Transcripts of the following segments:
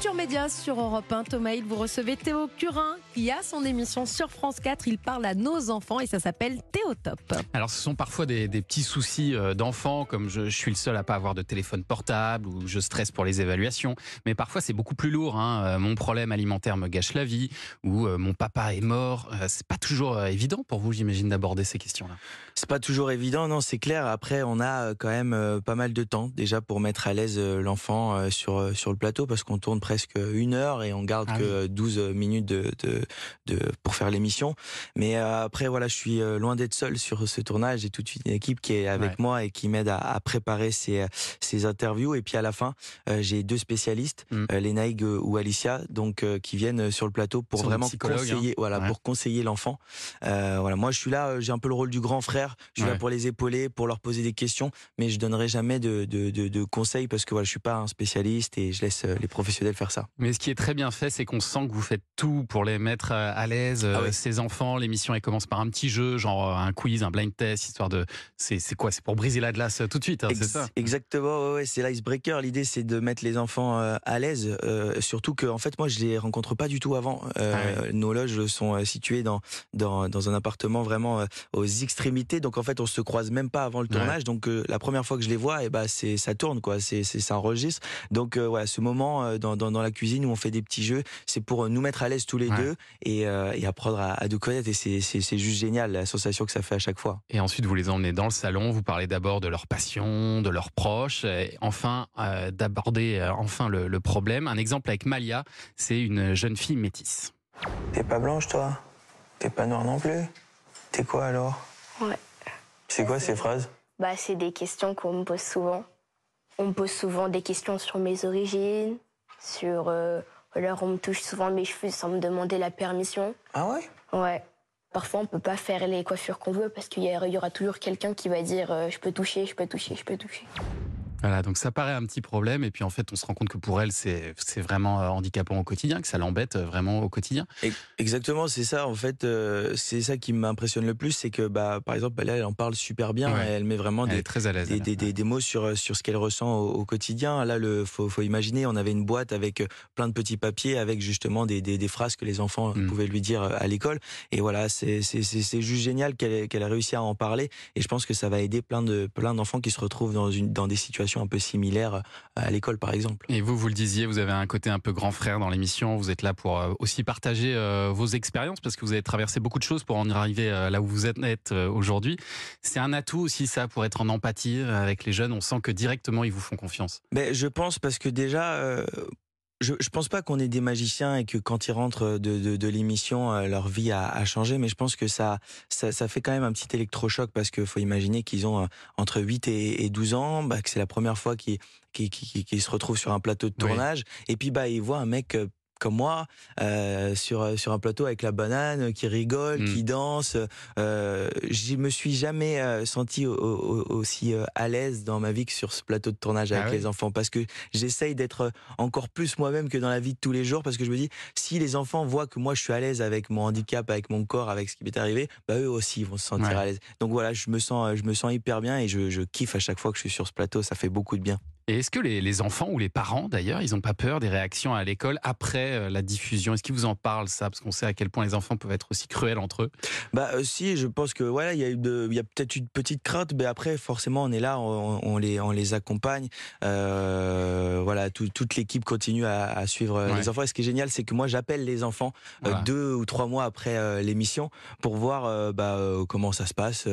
Culture Média sur Europe 1. Thomas, vous recevez Théo Curin qui a son émission sur France 4. Il parle à nos enfants et ça s'appelle Théotop. Alors, ce sont parfois des, petits soucis euh, d'enfants, comme je, suis le seul à pas avoir de téléphone portable ou je stresse pour les évaluations. Mais parfois, c'est beaucoup plus lourd. Hein. Euh, mon problème alimentaire me gâche la vie ou euh, mon papa est mort. c'est pas toujours évident pour vous, j'imagine, d'aborder ces questions-là. C'est pas toujours évident, non, c'est clair. Après, on a quand même pas mal de temps déjà pour mettre à l'aise l'enfant sur, sur le plateau parce qu'on tourne presque une heure et on garde ah que 12 minutes de, de, pour faire l'émission. Mais euh, après, voilà, je suis euh, loin d'être seul sur ce tournage. J'ai toute une équipe qui est avec moi et qui m'aide à, préparer ces, ces interviews. Et puis à la fin, euh, j'ai deux spécialistes, mm. Lenaïg ou Alicia, donc qui viennent sur le plateau pour vraiment hein. conseiller, voilà, pour conseiller l'enfant. voilà, moi je suis là, j'ai un peu le rôle du grand frère. Je suis là pour les épauler, pour leur poser des questions, mais je donnerai jamais de, de, de, conseils parce que voilà, je suis pas un spécialiste et je laisse les professionnels faire ça. Mais ce qui est très bien fait, c'est qu'on sent que vous faites tout pour les mettre à l'aise, ah ces enfants. L'émission elle commence par un petit jeu, genre un quiz, un blind test, histoire de. C'est quoi? C'est pour briser la glace tout de suite, hein, c'est ça? Exactement, ouais, c'est l'icebreaker. L'idée, c'est de mettre les enfants à l'aise. surtout que, en fait, moi, je les rencontre pas du tout avant. Ah nos loges sont situées dans, dans, dans un appartement vraiment aux extrémités. Donc, en fait, on se croise même pas avant le tournage. Donc, la première fois que je les vois, et eh ben, c'est ça tourne, quoi. C'est ça enregistre. Donc, ouais, ce moment dans, dans, dans, la cuisine où on fait des petits jeux, c'est pour nous mettre à l'aise tous les deux et, et apprendre à, à nous connaître. Et c'est juste génial la sensation que ça fait à chaque fois. Et ensuite, vous les emmenez dans le salon. Vous parlez d'abord de leur passion, de leurs proches. Et enfin, euh, d'aborder euh, enfin le, le problème. Un exemple avec Malia, c'est une jeune fille métisse. T'es pas blanche, toi? T'es pas noire non plus? T'es quoi alors? Ouais. C'est quoi ces phrases? Bah, c'est des questions qu'on me pose souvent. On me pose souvent des questions sur mes origines, sur. Euh, alors, on me touche souvent mes cheveux sans me demander la permission. Ah ouais? Ouais. Parfois, on peut pas faire les coiffures qu'on veut parce qu'il y, aura toujours quelqu'un qui va dire euh, je peux toucher, je peux toucher, je peux toucher. Voilà, donc ça paraît un petit problème, et puis en fait, on se rend compte que pour elle, c'est vraiment euh, handicapant au quotidien, que ça l'embête euh, vraiment au quotidien. Exactement, c'est ça. En fait, euh, c'est ça qui m'impressionne le plus, c'est que, bah, par exemple, elle en parle super bien, elle met vraiment des, très à des, des, des, mots sur sur ce qu'elle ressent au, quotidien. Là, le faut, faut imaginer, on avait une boîte avec plein de petits papiers, avec justement des, des, phrases que les enfants mm. pouvaient lui dire à l'école. Et voilà, c'est juste génial qu'elle qu'elle a réussi à en parler, et je pense que ça va aider plein de plein d'enfants qui se retrouvent dans une dans des situations un peu similaire euh, à l'école, par exemple. Et vous, vous le disiez, vous avez un côté un peu grand frère dans l'émission. Vous êtes là pour euh, aussi partager euh, vos expériences parce que vous avez traversé beaucoup de choses pour en arriver là où vous êtes aujourd'hui. C'est un atout aussi, ça, pour être en empathie avec les jeunes. On sent que directement, ils vous font confiance. Mais je pense parce que déjà, je, je pense pas qu'on est des magiciens et que quand ils rentrent de, de, de l'émission, euh, leur vie a, a, changé, mais je pense que ça, ça, ça, fait quand même un petit électrochoc parce qu'il faut imaginer qu'ils ont euh, entre 8 et, et 12 ans, bah, que c'est la première fois qu'ils qui se retrouvent sur un plateau de tournage, et puis bah ils voient un mec euh, comme moi euh, sur sur un plateau avec la banane qui rigole, qui mm. danse. Euh, je me suis jamais euh, senti aussi euh, à l'aise dans ma vie que sur ce plateau de tournage avec ah les enfants parce que j'essaye d'être encore plus moi-même que dans la vie de tous les jours parce que je me dis si les enfants voient que moi je suis à l'aise avec mon handicap, avec mon corps, avec ce qui m'est arrivé, bah eux aussi vont se sentir à l'aise. Donc voilà, je me sens je me sens hyper bien et je, je kiffe à chaque fois que je suis sur ce plateau, ça fait beaucoup de bien. Et est-ce que les, enfants ou les parents, d'ailleurs, ils n'ont pas peur des réactions à l'école après euh, la diffusion? Est-ce qu'ils vous en parlent, ça? Parce qu'on sait à quel point les enfants peuvent être aussi cruels entre eux. Bah euh, si, je pense que voilà, il y a, peut-être une petite crainte, mais après, forcément, on est là, on, les, on les accompagne. Euh, voilà, toute l'équipe continue à, suivre les enfants. Et ce qui est génial, c'est que moi, j'appelle les enfants deux ou trois mois après l'émission pour voir bah, comment ça se passe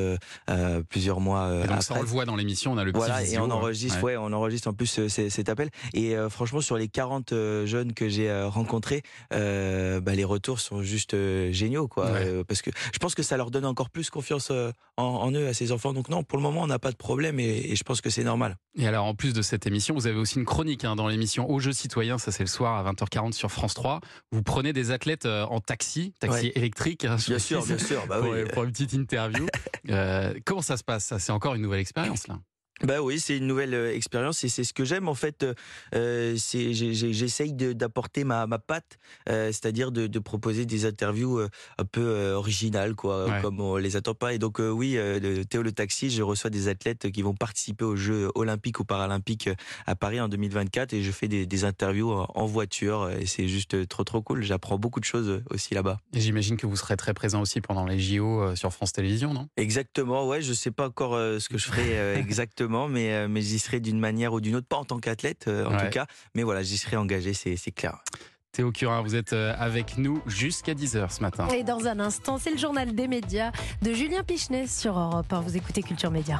plusieurs mois et donc, Ça, on le voit dans l'émission, on a le petit voilà, et on enregistre, ouais, on enregistre en plus euh, cet appel. Et euh, franchement, sur les 40 euh, jeunes que j'ai rencontrés, bah, les retours sont juste géniaux, quoi. parce que je pense que ça leur donne encore plus confiance en, eux, à ces enfants. Donc non, pour le moment, on n'a pas de problème et, je pense que c'est normal. Et alors, en plus de cette émission, vous avez aussi une chronique hein, dans l'émission Au jeu citoyen, ça c'est le soir à 20h40 sur France 3. Vous prenez des athlètes en taxi, taxi électrique. Hein, bien sûr, bien sûr, bah pour, une petite interview. comment ça se passe? Ça, c'est encore une nouvelle expérience là. Bah oui, c'est une nouvelle euh, expérience et c'est ce que j'aime en fait. Euh, c'est j'essaye d'apporter ma, ma patte, euh, c'est-à-dire de, de, proposer des interviews euh, un peu euh, originales quoi, ouais. comme on les attend pas. Et donc euh, oui, Théo le taxi, je reçois des athlètes qui vont participer aux Jeux olympiques ou paralympiques à Paris en 2024 et je fais des, des interviews en voiture et c'est juste trop trop cool. J'apprends beaucoup de choses aussi là-bas. J'imagine que vous serez très présent aussi pendant les JO sur France Télévisions, non? Exactement. Ouais, je sais pas encore ce que je ferai exactement mais, euh, mais j'y serai d'une manière ou d'une autre, pas en tant qu'athlète euh, en ouais. tout cas, mais voilà, j'y serai engagé, c'est clair. Théo Curin, vous êtes euh, avec nous jusqu'à 10h ce matin. Et dans un instant, c'est le journal des médias de Julien Pichenet sur Europe 1. Vous écoutez Culture Média.